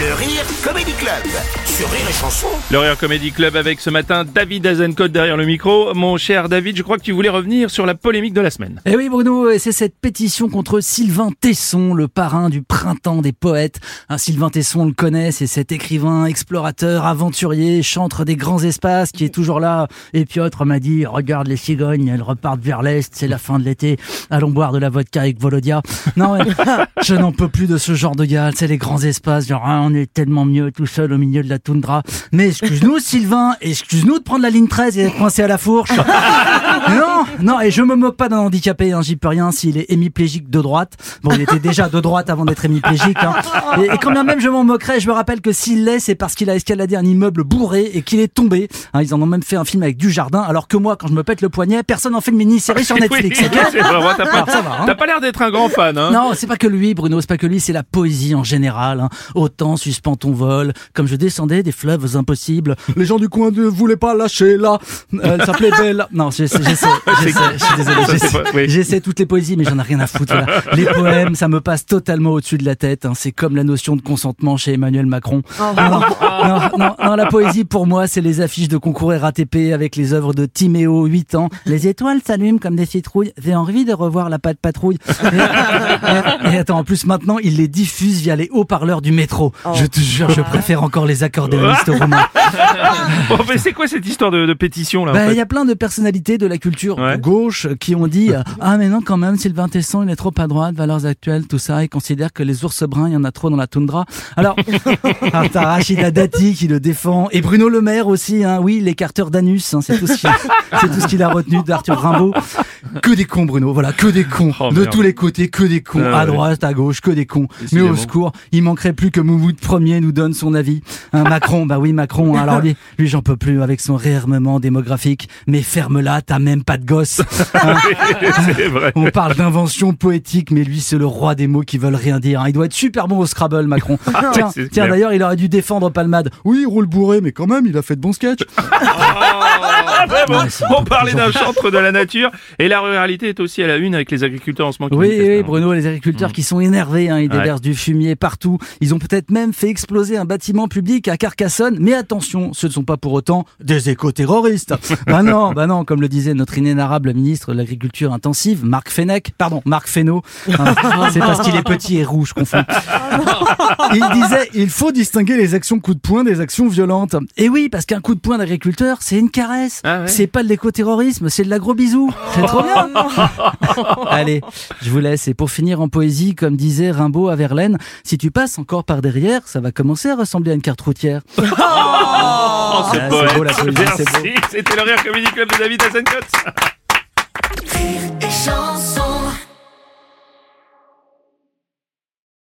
Le Rire Comedy Club sur Rire et Chanson. Le Rire Comedy Club avec ce matin David Azencote derrière le micro. Mon cher David, je crois que tu voulais revenir sur la polémique de la semaine. Eh oui Bruno, et c'est cette pétition contre Sylvain Tesson, le parrain du printemps des poètes. Un Sylvain Tesson, on le connaît, c'est cet écrivain, explorateur, aventurier, chantre des grands espaces qui est toujours là. Et Piotr m'a dit, regarde les cigognes, elles repartent vers l'est, c'est la fin de l'été, allons boire de la vodka avec Volodia. Non, mais je n'en peux plus de ce genre de gars, c'est les grands espaces, genre ah, on est tellement mieux tout seul au milieu de la toundra. Mais excuse-nous Sylvain, excuse-nous de prendre la ligne 13 et d'être coincé à la fourche. non, non, et je me moque pas d'un handicapé, hein, j'y peux rien s'il est hémiplégique de droite. Bon, il était déjà de droite avant d'être hémiplégique. Hein. Et, et quand bien même je m'en moquerais, je me rappelle que s'il l'est, c'est parce qu'il a escaladé un immeuble bourré et qu'il est tombé. Hein, ils en ont même fait un film avec du jardin, alors que moi, quand je me pète le poignet, personne n'en fait une mini-série sur Netflix. Oui, ok c'est vrai, t'as pas, Alors, ça va, t'as pas l'air d'être un grand fan. Non, c'est pas que lui, Bruno, c'est pas que lui, c'est la poésie en général. Autant suspend ton vol, comme je descendais des fleuves impossibles. Les gens du coin ne voulaient pas lâcher là. Euh, Elle s'appelait Belle. Non, j'essaie, j'essaie, j'essaie, je suis désolé, j'essaie, oui. toutes les poésies, mais j'en ai rien à foutre. voilà. Les poèmes, ça me passe totalement au-dessus de la tête. hein. C'est comme la notion de consentement chez Emmanuel Macron. Non, non, non, non, la poésie pour moi, c'est les affiches de concours RATP avec les œuvres de Timéo, 8 ans. Les étoiles s'allument comme des citrouilles. J'ai envie de revoir la patte patrouille. Et, et attends, en plus maintenant, il les diffuse via les haut-parleurs du métro. Je te jure, je préfère encore les accordéonistes romains. Bon, mais c'est quoi cette histoire de, de pétition là Bah, fait il y a plein de personnalités de la culture Ouais. gauche qui ont dit ah mais non quand même Sylvain Tesson il est trop à droite valeurs actuelles tout ça il considère que les ours bruns il y en a trop dans la toundra. Alors ah, t'as Rachida Dati qui le défend et Bruno Le Maire aussi hein. Oui l'écarteur d'anus hein, c'est tout ce qu'il ce a retenu d'Arthur Rimbaud. Que des cons Bruno voilà que des cons. Oh, de merde. tous les côtés que des cons. Ah, à droite à gauche que des cons. Mais au secours il manquerait plus que Moumoud Premier nous donne son avis Hein, Macron bah oui Macron hein, alors lui lui j'en peux plus avec son réarmement démographique mais ferme-la t'as même pas de gosse Hein, vrai. on parle d'invention poétique, mais lui, c'est le roi des mots qui veulent rien dire. Il doit être super bon au Scrabble, Macron. tiens, c'est tiens clair. d'ailleurs, il aurait dû défendre Palmade. Oui, il roule bourré, mais quand même, il a fait de bons sketchs. Ah, vraiment, Ouais, c'est on parlait d'un chantre de la nature et la ruralité est aussi à la une avec les agriculteurs en ce moment. Oui. Bruno, les agriculteurs qui sont énervés, hein, ils Ouais. déversent du fumier partout. Ils ont peut-être même fait exploser un bâtiment public à Carcassonne. Mais attention, ce ne sont pas pour autant des éco-terroristes. bah non, bah non, comme le disait notre inénarrable ministre de l'Agriculture intensive, Marc Fenech, pardon, Marc Fesneau. Hein, C'est parce qu'il est petit et rouge, je confonds. Il disait, il faut distinguer les actions coup de poing des actions violentes. Et oui, parce qu'un coup de poing d'agriculteur, c'est une caresse. Ah ouais. C'est pas de l'éco-terrorisme, c'est de l'agro bisou. C'est trop bien. Allez, je vous laisse. Et pour finir en poésie, comme disait Rimbaud à Verlaine, si tu passes encore par derrière, ça va commencer à ressembler à une carte routière. Oh, c'est Ah, c'est beau, la. Merci. C'était le Rire Comedy Club de David Azencote. Rire et chanson